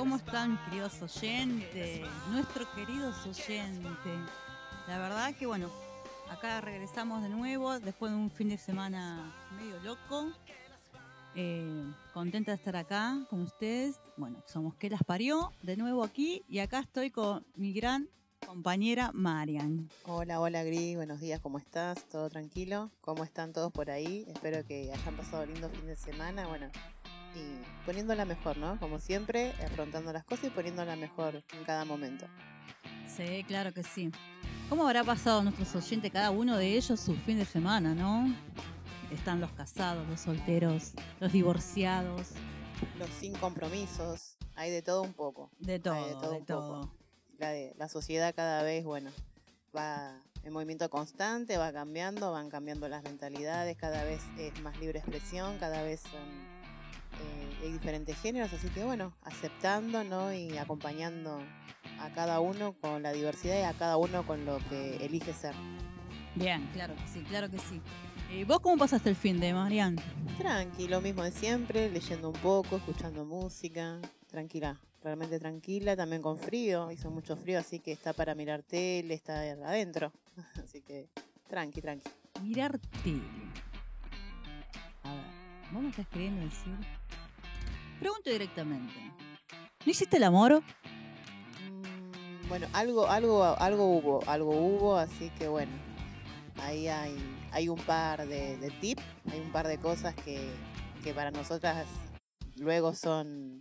¿cómo están, queridos oyentes? Nuestros queridos oyentes. La verdad que, bueno, acá regresamos de nuevo después de un fin de semana medio loco. Eh, contenta de estar acá con ustedes. Bueno, somos Que las parió de nuevo aquí y acá estoy con mi gran compañera Marian. Hola, hola Gris, buenos días, ¿cómo estás? ¿Todo tranquilo? ¿Cómo están todos por ahí? Espero que hayan pasado lindo fin de semana, bueno, y poniéndola mejor, ¿no? Como siempre, afrontando las cosas y poniéndola mejor en cada momento. Sí, claro que sí. ¿Cómo habrá pasado nuestros oyentes, cada uno de ellos, su fin de semana, no? Están los casados, los solteros, los divorciados. Los sin compromisos, hay de todo un poco. De todo, Hay de un todo. poco. La, de- la sociedad cada vez, bueno, va en movimiento constante, va cambiando, van cambiando las mentalidades, cada vez es más libre expresión, cada vez son, eh, hay diferentes géneros, así que bueno, aceptando ¿no? y acompañando a cada uno con la diversidad y a cada uno con lo que elige ser. Bien, claro que sí, claro que sí. ¿Y vos cómo pasaste el fin de Marian? Tranqui, lo mismo de siempre, leyendo un poco, escuchando música, tranquila, realmente tranquila, también con frío, hizo mucho frío, así que está para mirar tele, está adentro, así que tranqui, tranqui. Mirar tele. A ver, ¿vos me estás queriendo decir? Pregunto directamente. ¿No hiciste el amor? Mm, Bueno, algo, algo, algo hubo, algo hubo, así que bueno, ahí hay, hay un par de, de tips, hay un par de cosas que, que para nosotras luego son,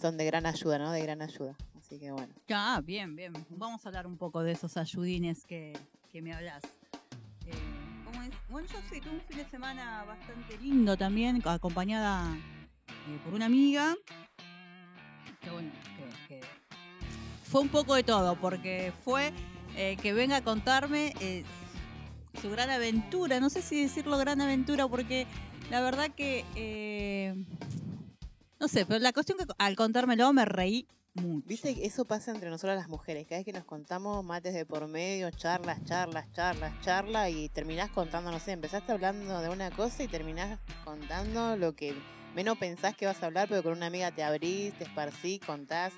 son de gran ayuda, ¿no? De gran ayuda. Así que bueno. Ah, bien, bien. Vamos a hablar un poco de esos ayudines que, que me hablas. Eh, ¿cómo es? Bueno, yo sí, tuve un fin de semana bastante lindo también, acompañada eh, por una amiga. Que bueno, fue un poco de todo, porque fue eh, que venga a contarme eh, su gran aventura. No sé si decirlo gran aventura, porque la verdad que. no sé, pero la cuestión que al contármelo me reí mucho. Viste, que eso pasa entre nosotras las mujeres. Cada vez que nos contamos mates de por medio, charlas, charlas, charlas, charlas, y terminás contando, no sé, empezaste hablando de una cosa y terminás contando lo que menos pensás que vas a hablar, pero con una amiga te abrís, te esparcí, contás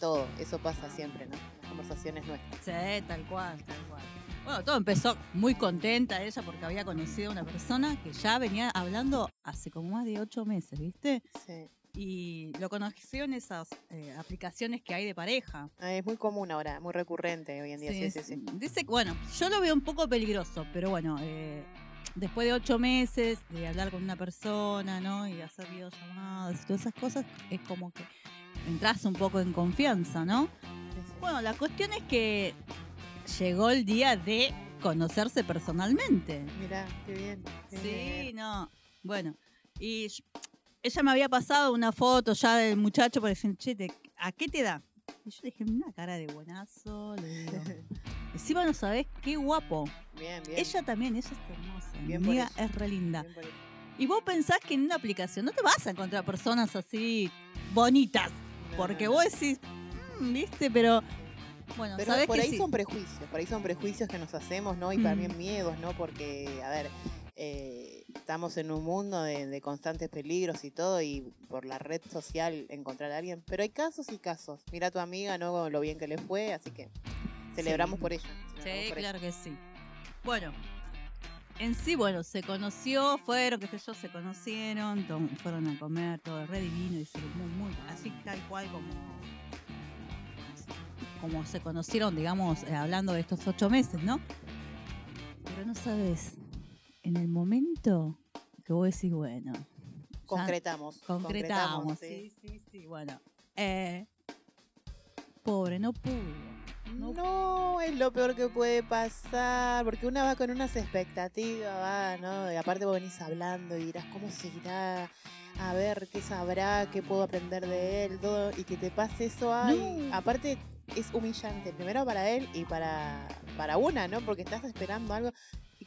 todo. Eso pasa siempre, ¿no? Las conversaciones nuestras. Sí, tal cual, tal cual. Bueno, todo empezó muy contenta ella porque había conocido a una persona que ya venía hablando hace como más de ocho meses, ¿viste? Sí. Y lo conoció en esas eh, aplicaciones que hay de pareja. Ah, Es muy común ahora, muy recurrente hoy en día. Sí, sí, sí. Dice que, bueno, yo lo veo un poco peligroso, pero bueno, eh, después de ocho meses de hablar con una persona, ¿no? Y hacer videollamadas y todas esas cosas, es como que entras un poco en confianza, ¿no? Bueno, la cuestión es que llegó el día de conocerse personalmente. Mirá, qué bien. qué Sí, bien. no. Bueno, y ella me había pasado una foto ya del muchacho para decir, che, ¿a qué te da? Y yo dije, una cara de buenazo, le digo. Encima no sabés qué guapo. Bien, bien. Ella también, ella es hermosa. Mi Bien amiga es re linda. Bien. Y vos pensás que en una aplicación no te vas a encontrar personas así bonitas. No, Porque no, vos decís, "Mm, viste, pero. Bueno, Pero sabés por que ahí sí. son prejuicios, por ahí son prejuicios que nos hacemos, ¿no? Y también miedos, ¿no? Porque, a ver, eh, estamos en un mundo de, de constantes peligros y todo, y por la red social encontrar a alguien. Pero hay casos y casos. Mira a tu amiga, ¿no? Lo bien que le fue, así que celebramos Sí. por ella. celebramos Sí, por claro que sí. Bueno, en sí, bueno, se conoció, fueron, qué sé yo, se conocieron, fueron a comer, todo re divino, y muy, muy, así tal cual como, como se conocieron, digamos, eh, hablando de estos ocho meses, ¿no? Pero no sabes, en el momento que vos decís, bueno, ya Concretamos. concretamos, sí. sí, sí, sí, bueno, eh, pobre, no pudo. No No, es lo peor que puede pasar, porque una va con unas expectativas, va, ¿no? Y aparte vos venís hablando y dirás, ¿cómo seguirá? A ver, ¿qué sabrá? ¿Qué puedo aprender de él? Todo, y que te pase eso, ay, No. aparte es humillante, primero para él y para, para una, ¿no? Porque estás esperando algo.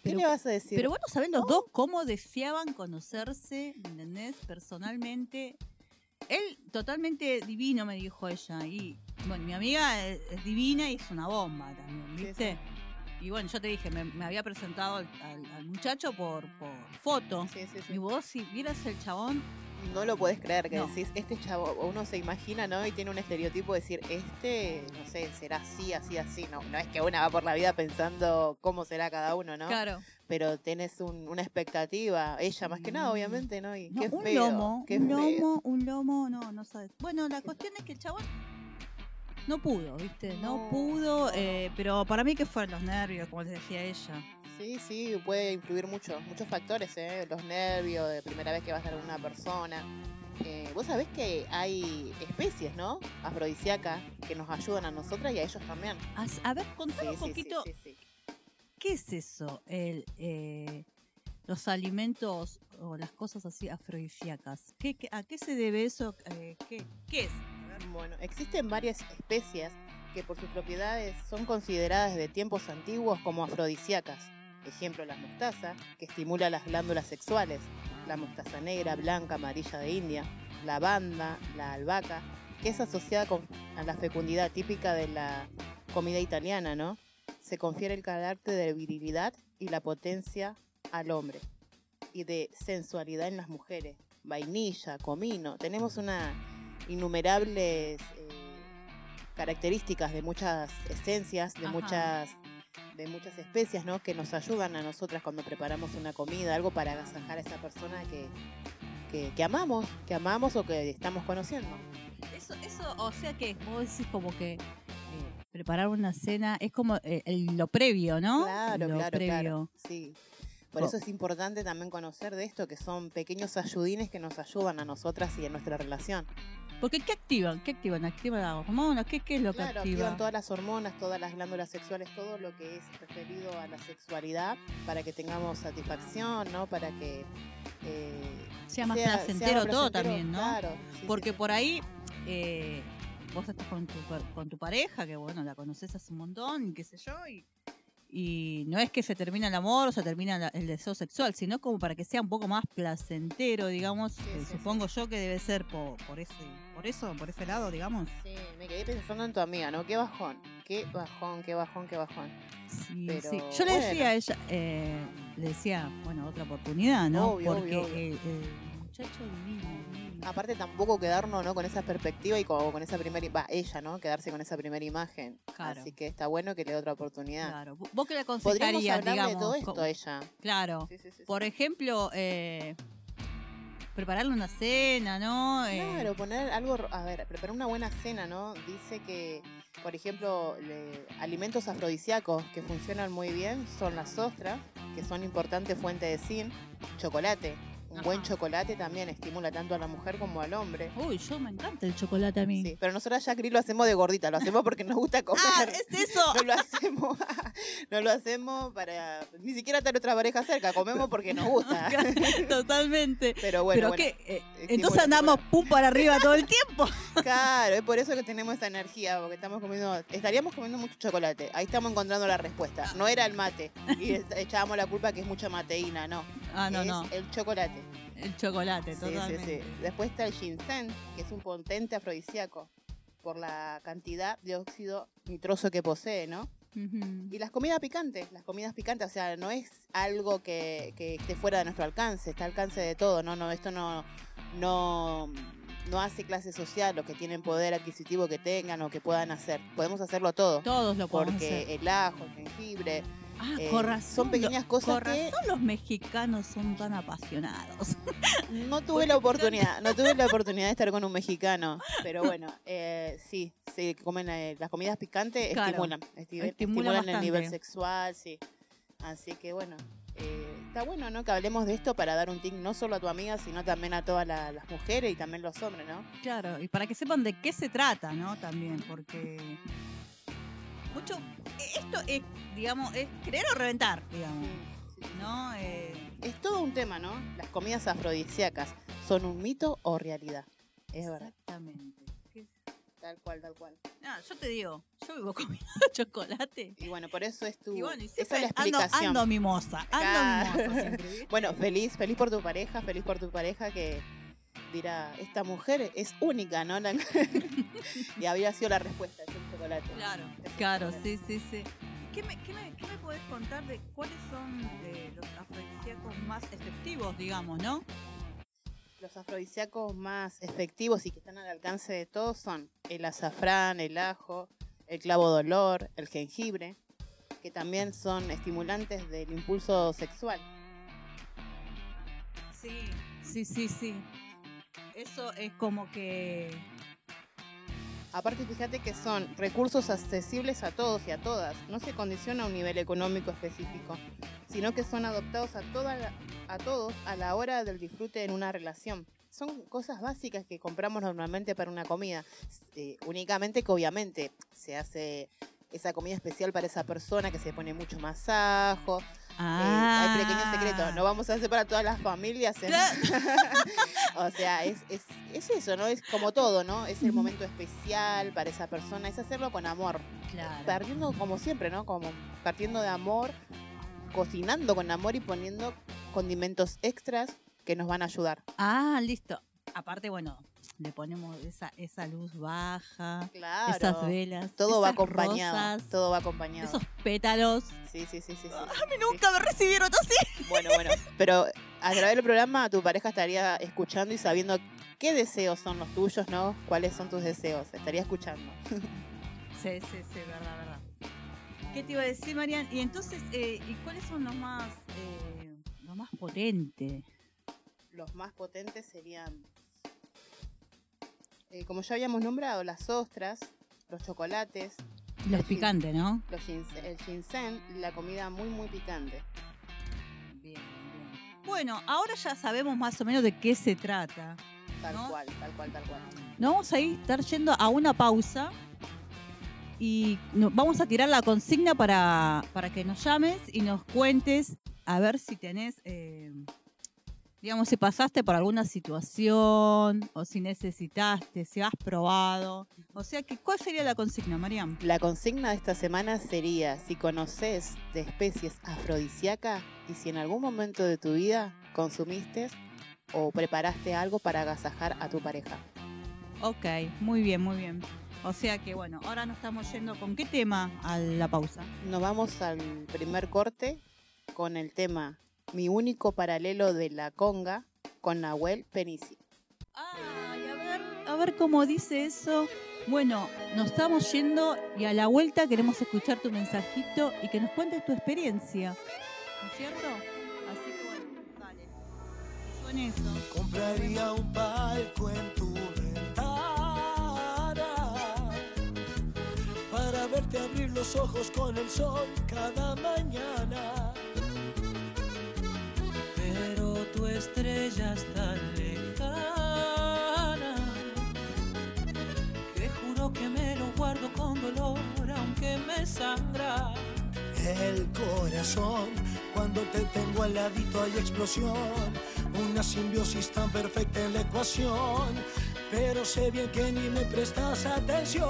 ¿Qué Pero- le vas a decir? Pero bueno, saben los dos cómo deseaban conocerse, ¿me ¿entendés? Personalmente. Él totalmente divino, me dijo ella. Y bueno, mi amiga es, es divina y es una bomba también, Sí, ¿viste? Y bueno, yo te dije, me, me había presentado al, al- al muchacho por, por foto. Sí, sí, sí. Y vos, si vieras el chabón, No lo puedes creer que No. decís, este chavo, uno se imagina, ¿no? Y tiene un estereotipo de decir, este, no sé, será así, así, así. No, no es que una va por la vida pensando cómo será cada uno, ¿no? claro, Pero tenés un- una expectativa, ella más que nada, Sí. obviamente, ¿no? Y no, qué un feo, lomo, qué un feo. lomo, un lomo, no, no sabes. Bueno, la cuestión es que el chabón no pudo, ¿viste? No, No, pudo, eh, pero para mí que fueron los nervios, como les decía ella. Sí, sí, puede influir mucho, muchos factores, ¿eh? Los nervios, de primera vez que vas a ver a una persona. Eh, Vos sabés que hay especies, ¿no? Afrodisíacas que nos ayudan a nosotras y a ellos también. As- A ver, contame un poquito, sí, sí. ¿qué es eso? El, eh, los alimentos o las cosas así afrodisíacas. ¿Qué, qué- ¿A qué se debe eso? Eh, ¿qué, ¿Qué es? Bueno, existen varias especies que por sus propiedades son consideradas desde tiempos antiguos como afrodisíacas. Ejemplo, la mostaza, que estimula las glándulas sexuales. La mostaza negra, blanca, amarilla de India. La banda, la albahaca, que es asociada con- a la fecundidad típica de la comida italiana, ¿no? Se confiere el carácter de virilidad y la potencia al hombre. Y de sensualidad en las mujeres. Vainilla, comino. Tenemos una innumerables eh, características de muchas esencias, de Ajá. muchas de muchas especias, ¿no? Que nos ayudan a nosotras cuando preparamos una comida, algo para agasajar a esa persona que, que, que amamos, que amamos o que estamos conociendo. Eso, eso, o sea que vos decís como que eh, preparar una cena es como eh, el- lo previo, ¿no? Claro, lo claro, previo. claro. Sí. Por Co- eso es importante también conocer de esto, que son pequeños ayudines que nos ayudan a nosotras y a nuestra relación. Porque ¿qué activan? ¿Qué activan? ¿Activan las hormonas? ¿Qué, qué es lo que activa? activan todas las hormonas, todas las glándulas sexuales, todo lo que es referido a la sexualidad, para que tengamos satisfacción, ¿no? Para que eh, sea más sea- sea placentero más todo placentero, también, ¿no? Claro. sí, Porque sí. por ahí eh, vos estás con tu, con tu pareja, que bueno, la conoces hace un montón, y qué sé yo, y, y no es que se termina el amor o se termina la- el deseo sexual, sino como para que sea un poco más placentero, digamos. Sí, eh, sí, supongo yo que debe ser por, por, ese, por eso, por ese lado, digamos. Sí, me quedé pensando en tu amiga, ¿no? Qué bajón, qué bajón, qué bajón, qué bajón. Sí, Pero, sí. Yo le decía a ella, eh, le decía, bueno, otra oportunidad, ¿no? Obvio, Porque obvio, obvio. El, el muchacho divino. Aparte tampoco quedarnos, ¿no? Con esa perspectiva y con, con esa primera, va, ella, ¿no? Quedarse con esa primera imagen. Claro. Así que está bueno que le dé otra oportunidad. Claro. ¿Vos qué le aconsejarías, digamos? de todo esto a ella. Claro. Sí, sí, sí, sí. Por ejemplo, eh, prepararle una cena, ¿no? Eh, Claro, poner algo, a ver, preparar una buena cena, ¿no? Dice que, por ejemplo, le- alimentos afrodisíacos que funcionan muy bien son las ostras, que son importante fuente de zinc, chocolate. Un buen chocolate también estimula tanto a la mujer como al hombre. Uy, yo me encanta el chocolate a mí. Sí, pero nosotros ya, Cris, lo hacemos de gordita, lo hacemos porque nos gusta comer. Ah, es eso. No lo hacemos, no lo hacemos para ni siquiera tener otra pareja cerca, comemos porque nos gusta. Totalmente. Pero bueno, Pero bueno, que eh, entonces andamos pum para arriba todo el tiempo. claro, es por eso que tenemos esa energía, porque estamos comiendo, estaríamos comiendo mucho chocolate. Ahí estamos encontrando la respuesta. No era el mate y echábamos la culpa que es mucha mateína, no. Ah, no, es no. el chocolate. El chocolate, Sí, totalmente. sí, sí. Después está el ginseng, que es un potente afrodisíaco por la cantidad de óxido nitroso que posee, ¿no? Y las comidas picantes, las comidas picantes, o sea, no es algo que, que esté fuera de nuestro alcance, está al alcance de todo, no, no, esto no, no, no hace clase social, los que tienen poder adquisitivo que tengan o que puedan hacer. Podemos hacerlo todo. Todos lo podemos Porque hacer. el ajo, el jengibre, Ah, eh, con razón. son pequeñas lo- cosas con que- razón los mexicanos son tan apasionados. no tuve la oportunidad, no tuve la oportunidad de estar con un mexicano, pero bueno, eh, sí, sí, comen eh, las comidas picantes Claro, estimulan, esti- estimulan el nivel sexual, sí. Así que bueno, eh, está bueno, ¿no? Que hablemos de esto para dar un tip no solo a tu amiga, sino también a todas la- las mujeres y también los hombres, ¿no? Claro, y para que sepan de qué se trata, ¿no? También, porque mucho esto es, digamos, es creer o reventar, digamos, ¿no? Eh, Es todo un tema, ¿no? Las comidas afrodisíacas, ¿son un mito o realidad? Es verdad. Exactamente. ¿Qué- Tal cual, tal cual. Ah, yo te digo, yo vivo comiendo chocolate. Y bueno, por eso es tu. Y bueno, y esa es la ando, explicación. ando mimosa, ando mimosa siempre. Bueno, feliz, feliz por tu pareja, feliz por tu pareja que dirá, esta mujer es única, ¿no? Y había sido la respuesta, es un chocolate. Claro, claro, sí, sí, sí. ¿Qué me, qué, me, qué me podés contar de cuáles son los afrodisíacos más efectivos, digamos, no? Los afrodisíacos más efectivos y que están al alcance de todos son el azafrán, el ajo, el clavo de olor, el jengibre, que también son estimulantes del impulso sexual. Sí, sí, sí, sí. Eso es como que... Aparte, fíjate que son recursos accesibles a todos y a todas. No se condiciona a un nivel económico específico, sino que son adoptados a, toda la- a todos a la hora del disfrute en una relación. Son cosas básicas que compramos normalmente para una comida. Eh, únicamente que obviamente se hace esa comida especial para esa persona que se pone mucho más ajo. Eh, hay pequeños secretos. No vamos a hacer para todas las familias. ¿eh? o sea, es, es, es eso, ¿no? Es como todo, ¿no? Es el momento especial para esa persona. Es hacerlo con amor. Claro. Partiendo como siempre, ¿no? Como partiendo de amor, cocinando con amor y poniendo condimentos extras que nos van a ayudar. Ah, listo. Aparte, bueno, le ponemos esa, esa luz baja, Claro. esas velas, Todo va acompañado. rosas, Todo va acompañado. esos pétalos. Sí, sí, sí, sí. sí. A mí nunca me recibieron así. Bueno, bueno. Pero a través del programa tu pareja estaría escuchando y sabiendo qué deseos son los tuyos, ¿no? ¿Cuáles son tus deseos? Estaría escuchando. Sí, sí, sí, verdad, verdad. ¿Qué te iba a decir, Marian? Y entonces, eh, ¿y cuáles son los más, eh, los más potentes? Los más potentes serían, eh, como ya habíamos nombrado, las ostras, los chocolates, Los picantes, ¿no? los ginseng, el ginseng, la comida muy, muy picante. Bueno, ahora ya sabemos más o menos de qué se trata. Tal ¿No? cual, tal cual, tal cual. Nos vamos a ir estar yendo a una pausa y no- vamos a tirar la consigna para, para que nos llames y nos cuentes a ver si tenés, eh, digamos, si pasaste por alguna situación o si necesitaste, si has probado. O sea, que, ¿cuál sería la consigna, Mariam? La consigna de esta semana sería si conoces de especies afrodisíacas y si en algún momento de tu vida consumiste o preparaste algo para agasajar a tu pareja. Ok, muy bien, muy bien. O sea que, bueno, ahora nos estamos yendo con qué tema a la pausa. Nos vamos al primer corte con el tema Mi único paralelo de la conga con Nahuel Penici. Ay, a ver, a ver cómo dice eso. Bueno, nos estamos yendo y a la vuelta queremos escuchar tu mensajito y que nos cuentes tu experiencia. ¿No es cierto? Así que bueno, dale. Que Suene eso. Compraría un palco en tu ventana para verte abrir los ojos con el sol cada mañana. Pero tu estrella es tan lejana que juro que me lo guardo con dolor aunque me sangra. El corazón, cuando te tengo al ladito hay explosión, una simbiosis tan perfecta en la ecuación, pero sé bien que ni me prestas atención.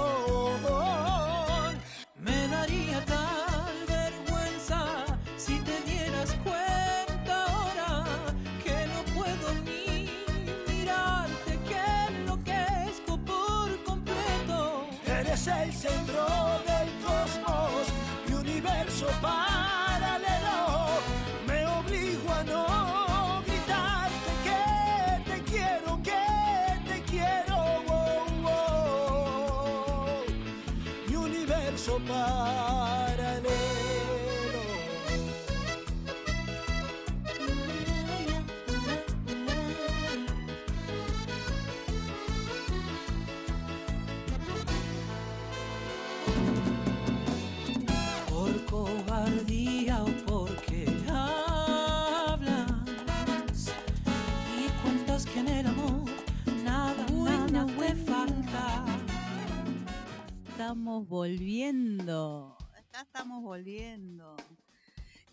Estamos volviendo.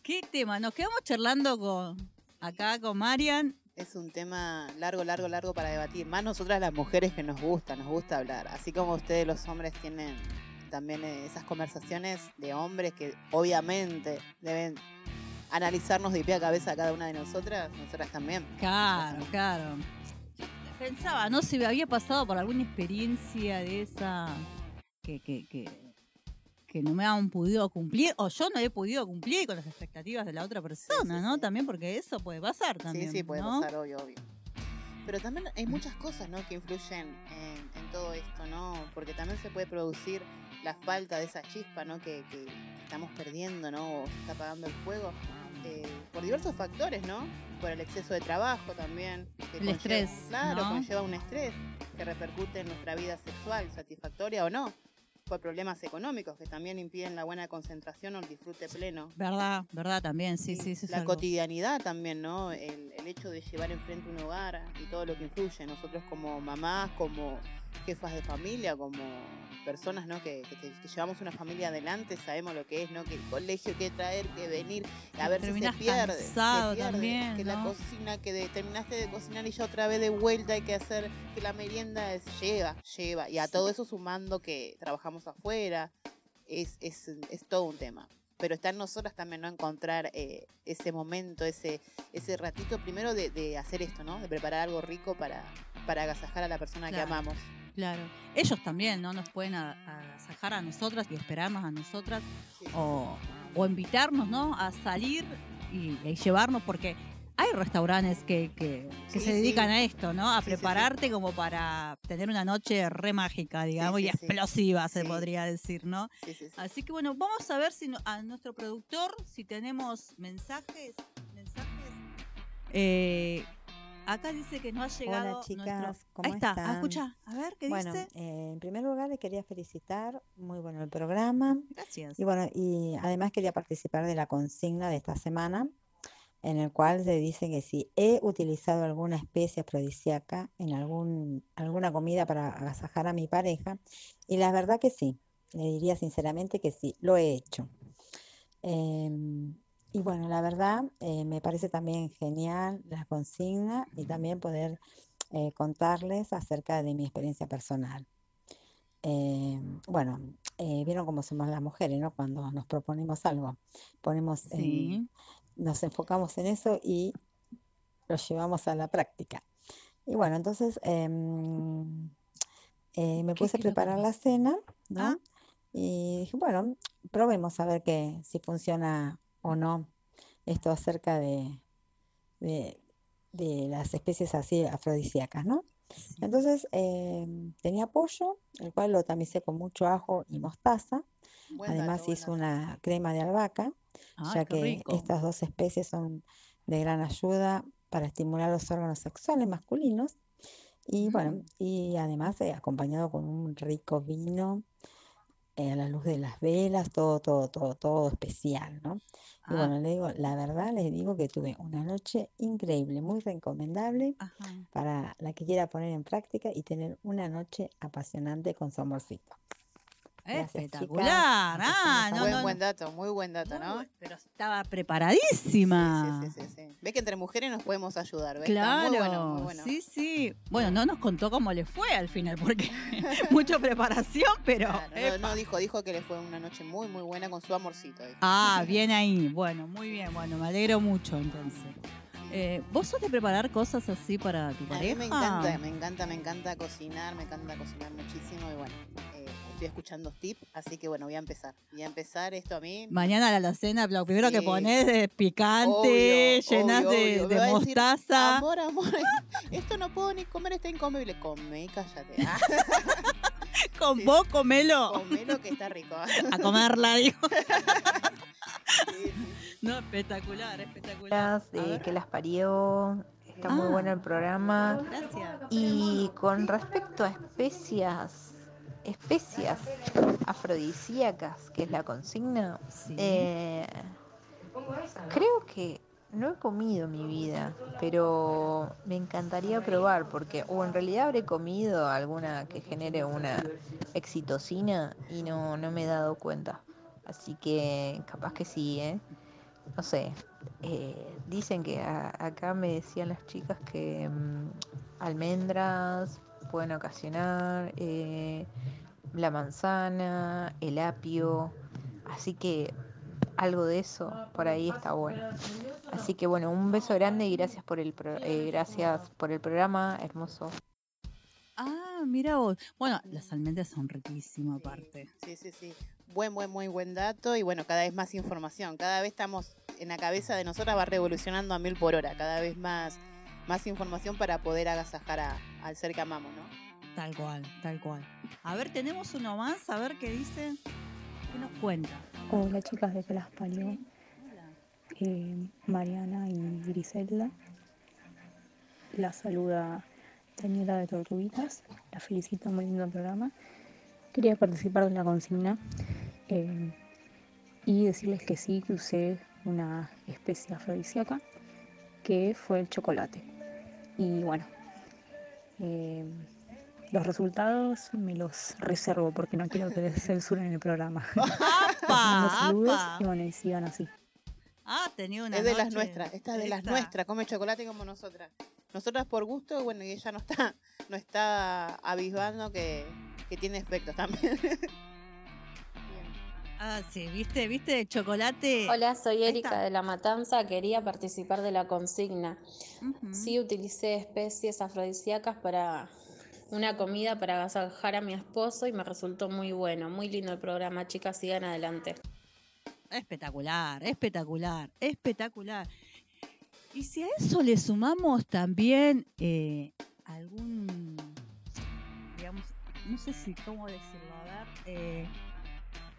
¿Qué tema? Nos quedamos charlando con acá con Marian. Es un tema largo, largo, largo para debatir. Más nosotras las mujeres que nos gusta, nos gusta hablar. Así como ustedes los hombres tienen también eh, esas conversaciones de hombres que obviamente deben analizarnos de pie a cabeza a cada una de nosotras, nosotras también. Claro, claro. Pensaba, ¿no? Si había pasado por alguna experiencia de esa que, que, que, que no me han podido cumplir, o yo no he podido cumplir con las expectativas de la otra persona, sí, ¿no? sí. También porque eso puede pasar también. sí, sí, puede ¿no? pasar, obvio, obvio. Pero también hay muchas cosas, ¿no? Que influyen en, en todo esto, ¿no? Porque también se puede producir la falta de esa chispa, ¿no? Que, que estamos perdiendo, ¿no? O se está apagando el fuego. eh, por diversos factores, ¿no? Por el exceso de trabajo también. que El conlleva- estrés, Claro, ¿no? conlleva un estrés que repercute en nuestra vida sexual, satisfactoria o no. Por problemas económicos que también impiden la buena concentración o el disfrute pleno. Verdad, verdad también, sí, sí, sí. la algo. cotidianidad también, ¿no? El, el hecho de llevar enfrente un hogar y todo lo que influye. Nosotros como mamás, como jefas de familia, como personas, ¿no? Que, que- que llevamos una familia adelante, sabemos lo que es, ¿no? Que el colegio, que traer, que venir, a ver si se pierde. se cansado pierde, también, que la cocina, que de- terminaste de cocinar y ya otra vez de vuelta hay que hacer que la merienda es, lleva, lleva. Y a todo eso sumando que trabajamos afuera, es, es, es todo un tema. Pero está en nosotras también no encontrar eh, ese momento, ese, ese ratito primero de, de hacer esto, ¿no? De preparar algo rico para, para agasajar a la persona Claro. que amamos. Claro. Ellos también, ¿no? Nos pueden agasajar a nosotras y esperarnos a nosotras Sí, o, o invitarnos, ¿no? A salir y, y llevarnos, porque hay restaurantes que, que, que Sí, se dedican sí. a esto, ¿no? A Sí, prepararte como para tener una noche re mágica, digamos, y explosiva, se podría decir, ¿no? sí, sí, sí. Así que bueno, vamos a ver si no- a nuestro productor, si tenemos mensajes, mensajes. Eh, acá dice que no ha llegado Hola chicas, nuestro- ¿cómo Ahí está, ah, están? escucha, a ver qué Bueno, dice. eh, en primer lugar le quería felicitar, muy bueno el programa. Gracias. Y bueno, y además quería participar de la consigna de esta semana, en el cual se dice que si he utilizado alguna especie afrodisíaca en algún, alguna comida para agasajar a mi pareja, y la verdad que sí, le diría sinceramente que sí, lo he hecho. Em, y bueno, la verdad eh, me parece también genial la consigna y también poder eh, contarles acerca de mi experiencia personal. Eh, bueno, vieron cómo somos las mujeres, ¿no? Cuando nos proponemos algo, ponemos Sí. nos enfocamos en eso y lo llevamos a la práctica. Y bueno, entonces em, me ¿Qué- puse a preparar la cena, ¿no? Ah. Y dije, bueno, probemos a ver que, si funciona o no esto acerca de, de, de las especies así afrodisíacas, ¿no? Sí. Entonces em, tenía pollo, el cual lo tamicé con mucho ajo y mostaza. Además hice una crema de albahaca ya que rico. estas dos especies son de gran ayuda para estimular los órganos sexuales masculinos y bueno, Mm. y además eh, acompañado con un rico vino eh, a la luz de las velas, todo, todo, todo, todo especial, ¿no? Y Ah, bueno, le digo, la verdad les digo que tuve una noche increíble, muy recomendable ajá. para la que quiera poner en práctica y tener una noche apasionante con su amorcito. Gracias. Espectacular. Ah, no, buen, no, buen dato, muy buen dato, muy ¿no? Pero estaba Sí, preparadísima. sí, sí, sí, sí. Ve que entre mujeres nos podemos ayudar, ¿ves? Claro, muy bueno, muy bueno. sí, sí. Bueno, no nos contó cómo le fue al final, porque mucha preparación, pero... Claro, no, dijo, dijo que le fue una noche muy, muy buena con su amorcito. dijo. Ah, bien ahí. Bueno, muy bien. Bueno, me alegro mucho entonces. Eh, ¿Vos sos de preparar cosas así para tu A pareja? mí me encanta, me encanta, me encanta cocinar, me encanta cocinar muchísimo y bueno, estoy escuchando tips, así que bueno, voy a empezar. Voy a empezar esto a mí. Mañana a la alacena, lo primero que pones es picante, Obvio, llenas obvio, de, obvio. de Me va a decir, mostaza. Amor, amor, esto no puedo ni comer, está incomible. Come y cállate. Ah, Con sí. vos, comelo. comelo que está rico. A comerla, digo. Sí. No, espectacular, espectacular. Eh, que las parió. Está muy Ah. bueno el programa. Gracias. Y con respecto a especias, especias afrodisíacas, que es la consigna, Sí. eh, creo que no he comido en mi vida, pero me encantaría probar porque, o en realidad habré comido alguna que genere una excitocina y no, no me he dado cuenta. Así que capaz que sí, ¿eh? no sé, eh, dicen que acá me decían las chicas que mm, almendras pueden ocasionar, eh, la manzana, el apio, así que algo de eso por ahí está bueno. Así que bueno, un beso grande y gracias por el eh, gracias por el programa, hermoso. Ah, mira vos. Bueno, las almendras son riquísimas aparte. Sí, sí, sí. Buen, buen, muy buen dato y bueno, cada vez más información. Cada vez estamos en la cabeza de nosotras va revolucionando a mil por hora. Cada vez más, más información para poder agasajar al ser que amamos, ¿no? Tal cual, tal cual. A ver, tenemos uno más, a ver qué dice. ¿Qué nos cuenta? Hola chicas de que las parió. Eh, Mariana y Griselda. La saluda Daniela de Tortuguitas. La felicito, muy lindo programa. Quería participar de la consigna eh, y decirles que sí, que usé una especie afrodisíaca que fue el chocolate. Y bueno, eh, los resultados me los reservo porque no quiero que les censuren el programa. saludos y bueno, y sigan así. Ah, tenía una. Es de las nuestras, esta es de las nuestras, come chocolate como nosotras. Nosotras por gusto, bueno, y ella no está, no está avisando que, que tiene efectos también. Ah, sí, viste, viste, chocolate. Hola, soy Erika de La Matanza, quería participar de la consigna. Sí, utilicé especies afrodisíacas para una comida para agasajar a mi esposo y me resultó muy bueno. Muy lindo el programa, chicas, sigan adelante. Espectacular, espectacular, espectacular. Y si a eso le sumamos también eh, algún, digamos, no sé si cómo decirlo, a ver, eh,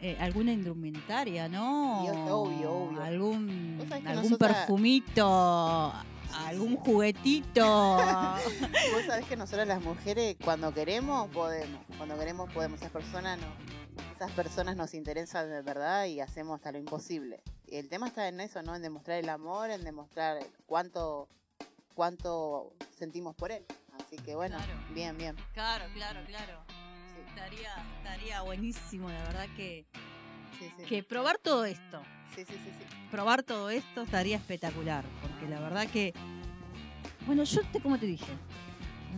eh, alguna indumentaria, ¿no? obvio, obvio. Algún, algún perfumito, algún juguetito. Vos sabés que nosotros las mujeres cuando queremos podemos, cuando queremos podemos, esas personas no, esas personas nos interesan de verdad y hacemos hasta lo imposible. Y el tema está en eso, ¿no? En demostrar el amor, en demostrar cuánto, cuánto sentimos por él. Así que bueno, bien, bien. Claro, claro, claro. Estaría, estaría buenísimo, la verdad que, que probar todo esto. Sí, sí, sí, Probar todo esto estaría espectacular, porque la verdad que, bueno, yo te, como te dije,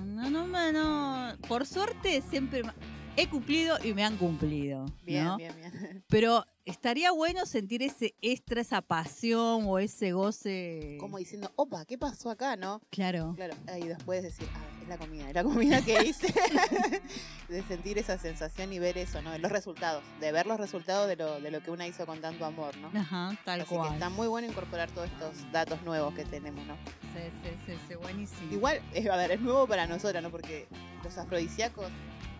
no, no, no, por suerte siempre he cumplido y me han cumplido. Bien, bien, bien. Pero estaría bueno sentir ese extra, esa pasión o ese goce. Como diciendo, opa, ¿qué pasó acá, no? Claro. Claro, y después decir, ah, es la comida, es la comida que hice. de sentir esa sensación y ver eso, ¿no? Los resultados, de ver los resultados de lo, de lo que una hizo con tanto amor, ¿no? Ajá, tal Así cual. Que está muy bueno incorporar todos estos datos nuevos que tenemos, ¿no? Sí, sí, sí, sí buenísimo. Igual, a ver, es nuevo para nosotros, ¿no? Porque los afrodisíacos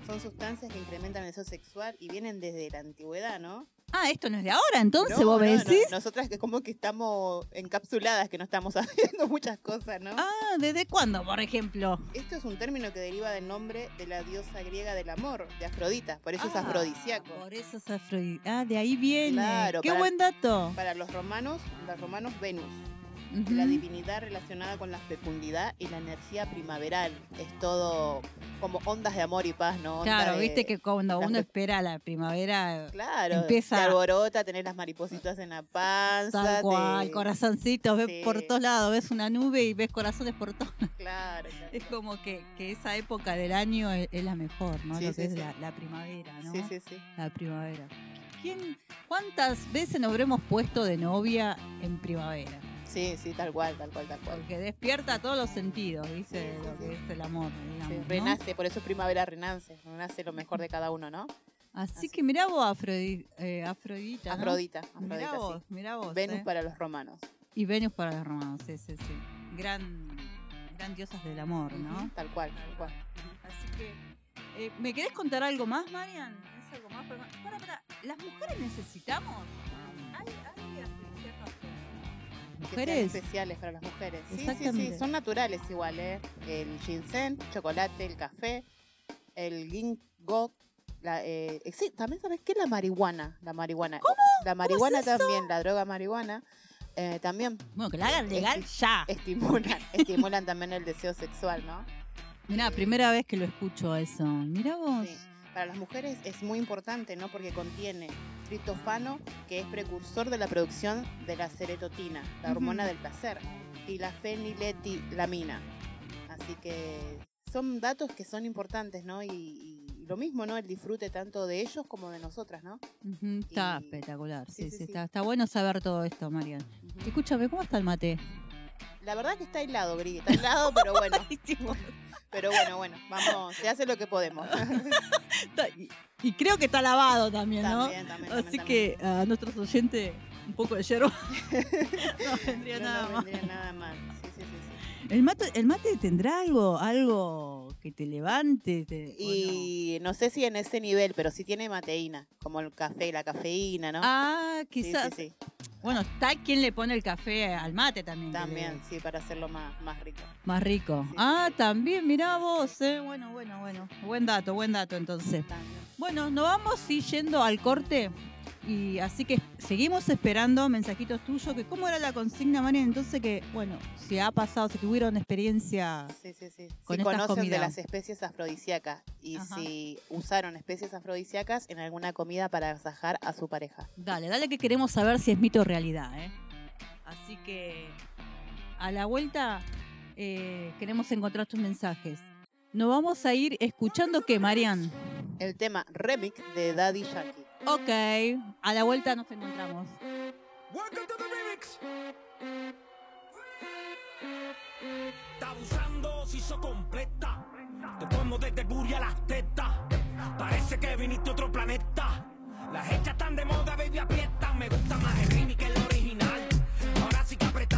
son sustancias que incrementan el deseo sexual y vienen desde la antigüedad, ¿no? Ah, esto no es de ahora, entonces vos decís. Nosotras que como que estamos encapsuladas, que no estamos haciendo muchas cosas, ¿no? Ah, ¿desde cuándo, por ejemplo? Esto es un término que deriva del nombre de la diosa griega del amor, de Afrodita, por eso es ah, afrodisíaco. Por eso es afrodisíaco. Ah, de ahí viene. Claro. Qué buen dato. Para los romanos, los romanos Venus la divinidad relacionada con la fecundidad y la energía primaveral. Es todo como ondas de amor y paz, ¿no? claro, viste que cuando uno espera la primavera, claro, empieza. Te alborota, tener las maripositas en la panza. Tal cual, corazoncitos, ves por todos lados, ves una nube y ves corazones por todos Claro, Es como que, que, esa época del año es, la mejor, ¿no? Lo que es la, la, primavera, ¿no? Sí, sí, sí. La primavera. ¿Quién, ¿Cuántas veces nos habremos puesto de novia en primavera? Sí, sí, tal cual, tal cual, tal cual. Porque despierta todos los sentidos, dice lo que es el amor. Digamos, renace, por eso es primavera renace, renace lo mejor de cada uno, ¿no? Así, que mirá vos, eh, Afrodita. Afrodita, Afrodita. Mirá vos, mirá vos. Venus eh. para los romanos. Y Venus para los romanos, sí, sí, sí. Gran, gran diosas del amor, ¿no? Tal cual, tal cual. Así que, eh, ¿me querés contar algo más, Marian? ¿Es algo más? Para, para, ¿las mujeres necesitamos? ¿Hay, mujeres. especiales para las mujeres. Sí, sí, sí, son naturales igual, ¿eh? El ginseng, chocolate, el café, el ginkgo, la, eh, sí, también sabes qué es la marihuana, la marihuana. ¿Cómo? La marihuana también, la droga marihuana. Eh, también. Bueno, que la hagan legal ya. Estimulan, estimulan también el deseo sexual, ¿no? Mira, primera vez que lo escucho eso. Mira vos. Para las mujeres es muy importante, ¿no? Porque contiene triptofano, que es precursor de la producción de la serotonina, la hormona del placer, y la feniletilamina. Así que son datos que son importantes, ¿no? Y, lo mismo, ¿no? El disfrute tanto de ellos como de nosotras, ¿no? está espectacular, sí, sí, Está, está, bueno saber todo esto, Marian. Escúchame, ¿cómo está el mate? La verdad que está helado, Gris, está helado, pero bueno. pero bueno, bueno, vamos, se hace lo que podemos. y, creo que está lavado también, ¿no? También, también, Así que a nuestros oyentes, un poco de hierro no vendría nada no vendría nada mal. ¿El mate, ¿El mate tendrá algo, algo que te levante? y no? sé si en ese nivel, pero sí tiene mateína, como el café, la cafeína, ¿no? Ah, quizás. Bueno, está quien le pone el café al mate también. También, sí, para hacerlo más, más rico. Más rico. ah, también, mirá vos, eh. Bueno, bueno, bueno. Buen dato, buen dato entonces. Bueno, nos vamos y yendo al corte. Y así que seguimos esperando mensajitos tuyos, que cómo era la consigna, María, entonces que, bueno, si ha pasado, si tuvieron experiencia sí, sí, sí. con si conocen de las especies afrodisíacas y si usaron especies afrodisíacas en alguna comida para agasajar a su pareja. Dale, dale que queremos saber si es mito o realidad, ¿eh? Así que a la vuelta eh, queremos encontrar tus mensajes. Nos vamos a ir escuchando qué, Marian. El tema remix de Daddy Yankee. Ok, a la vuelta nos encontramos. Está abusando, se hizo completa. Te pongo desde Buri a las tetas. Parece que viniste a otro planeta. Las hechas están de moda, baby, aprietan. Me gusta más el remix que el original. Ahora sí que apretaste,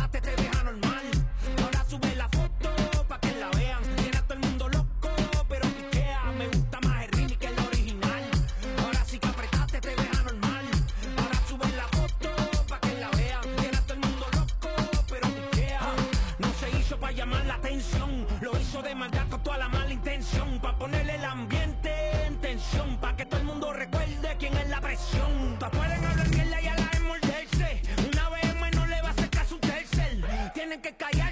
Ponerle el ambiente en tensión. Pa' que todo el mundo recuerde quién es la presión. Pa' pueden hablar mierda y a la vez morderse. Una vez más no le va a hacer caso un tercer. Tienen que callarse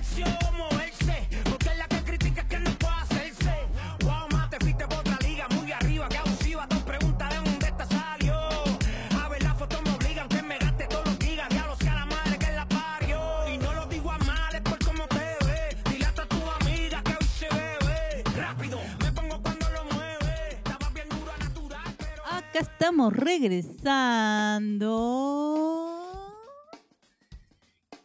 estamos regresando.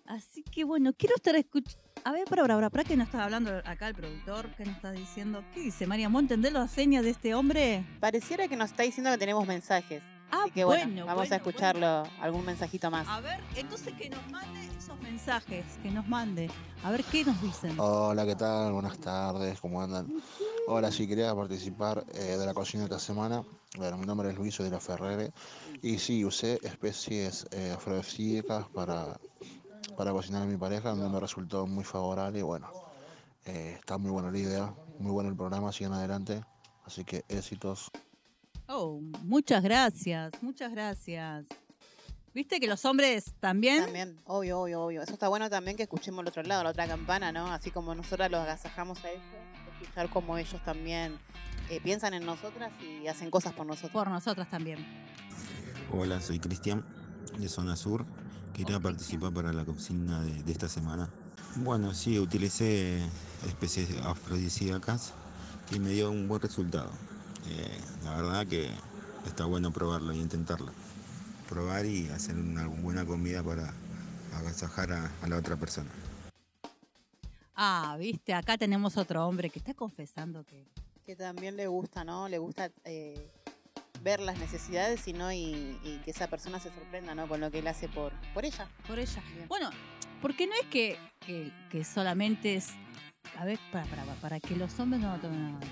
Así que bueno, quiero estar escuchando. A ver, para, para, para, que nos está hablando acá el productor? ¿Qué nos está diciendo? ¿Qué dice María? ¿Vos entendés las señas de este hombre? Pareciera que nos está diciendo que tenemos mensajes. Ah, Así que bueno, bueno, vamos bueno, a escucharlo, algún mensajito más. A ver, entonces que nos mande esos mensajes, que nos mande. A ver qué nos dicen. Hola, ¿qué tal? Buenas tardes, ¿cómo andan? Hola, sí, quería participar eh, de la cocina de esta semana. Bueno, mi nombre es Luis, de la Ferrere. Y sí, usé especies eh, afrodisíacas para, para cocinar a mi pareja, donde me resultó muy favorable. Y bueno, eh, está muy buena la idea, muy bueno el programa, sigan adelante. Así que éxitos. Oh, muchas gracias, muchas gracias. Viste que los hombres también. También, obvio, obvio, obvio. Eso está bueno también que escuchemos el otro lado, la otra campana, ¿no? Así como nosotras los agasajamos a ellos, escuchar cómo ellos también eh, piensan en nosotras y hacen cosas por nosotros. Por nosotras también. Hola, soy Cristian de Zona Sur. Quería participar para la cocina de, de esta semana. Bueno, sí, utilicé especies afrodisíacas y me dio un buen resultado. Eh, la verdad que está bueno probarlo y intentarlo. Probar y hacer una buena comida para agasajar a, a la otra persona. Ah, viste, acá tenemos otro hombre que está confesando que. Que también le gusta, ¿no? Le gusta eh, ver las necesidades y, ¿no? Y, y que esa persona se sorprenda, ¿no? Con lo que él hace por, por ella. Por ella. Bueno, porque no es que, que, que solamente es. A ver, para, para, para que los hombres no lo tomen nada.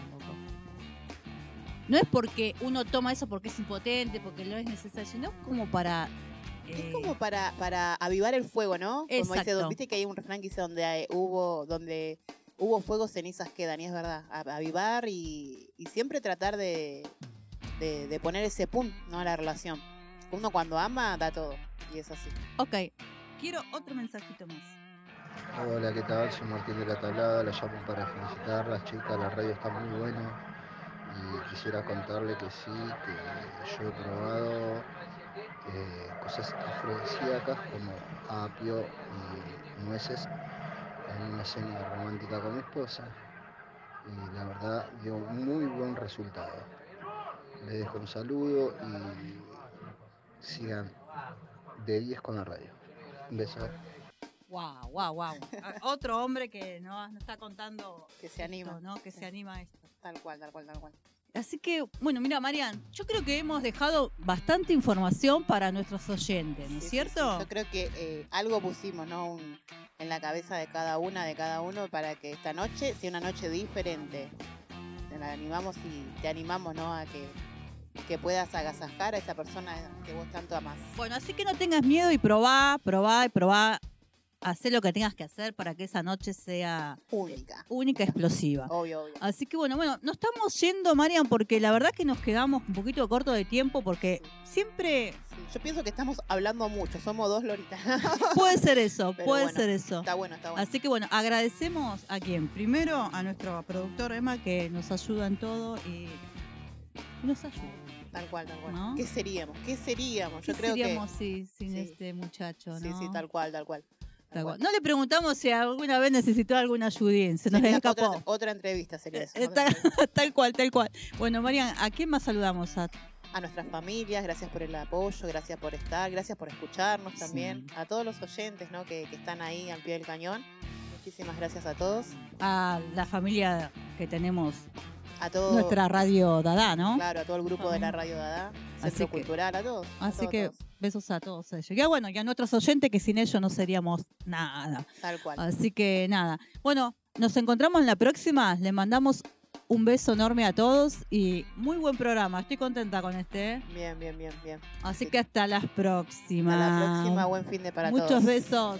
No es porque uno toma eso porque es impotente, porque no es necesario, sino como para. Es eh, como para, para avivar el fuego, ¿no? Como dice, Exacto. viste que hay un refrán que dice donde hay- hubo, donde hubo fuego, cenizas quedan, y es verdad. Avivar y, y siempre tratar de, de, de poner ese punto, ¿no? A la relación. Uno cuando ama da todo. Y es así. Ok, quiero otro mensajito más. Hola, ¿qué tal? Soy Martín de la Tablada, la llamo para felicitar, las chicas, la radio está muy buena. Y quisiera contarle que sí, que yo he probado eh, cosas afrodisíacas como apio y nueces en una cena romántica con mi esposa y la verdad dio muy buen resultado. Le dejo un saludo y sigan de 10 con la radio. Un beso. Wow, wow, wow. Otro hombre que no, no está contando que se anima, ¿no? Que se anima a esto. Tal cual, tal cual, tal cual. Así que, bueno, mira, Marian, yo creo que hemos dejado bastante información para nuestros oyentes, ¿no es cierto? Yo creo que eh, algo pusimos, ¿no? en la cabeza de cada una, de cada uno, para que esta noche sea una noche diferente. Te animamos y te animamos, ¿no? A que, que puedas agasajar a esa persona que vos tanto amás. Bueno, así que no tengas miedo y probá, probá y probá hacer lo que tengas que hacer para que esa noche sea única, única, explosiva. Obvio, obvio. Así que bueno, bueno, nos estamos yendo, Marian, porque la verdad que nos quedamos un poquito corto de tiempo porque siempre. yo pienso que estamos hablando mucho, somos dos loritas. puede ser eso, puede ser eso. Está bueno, está bueno. Así que bueno, agradecemos a quien. Primero a nuestro productor Emma que nos ayuda en todo y nos ayuda. Tal cual, tal cual. ¿Qué seríamos? ¿Qué seríamos? Yo creo seríamos, que... sin este muchacho, ¿no? Sí, sí, tal cual, tal cual. No le preguntamos si alguna vez necesitó alguna ayudín, se nos escapó. Otra, entrevista sería eso. Eh, tal, cual, tal cual. Bueno, Marian, ¿a quién más saludamos? A, a nuestras familias, gracias por el apoyo, gracias por estar, gracias por escucharnos también. A todos los oyentes ¿no? que, que están ahí al pie del cañón. Muchísimas gracias a todos. A la familia que tenemos a todo, nuestra radio Dada, ¿no? Claro, a todo el grupo de la radio Dada, Centro Cultural, a todos. Así que besos a todos ellos. Y bueno, y a nuestros oyentes que sin ellos no seríamos nada. Tal cual. Así que nada. Bueno, nos encontramos en la próxima. Le mandamos un beso enorme a todos y muy buen programa. Estoy contenta con este. ¿eh? Bien, bien, bien, bien. Así que hasta las próximas. Hasta la próxima, buen fin de para todos. Muchos besos.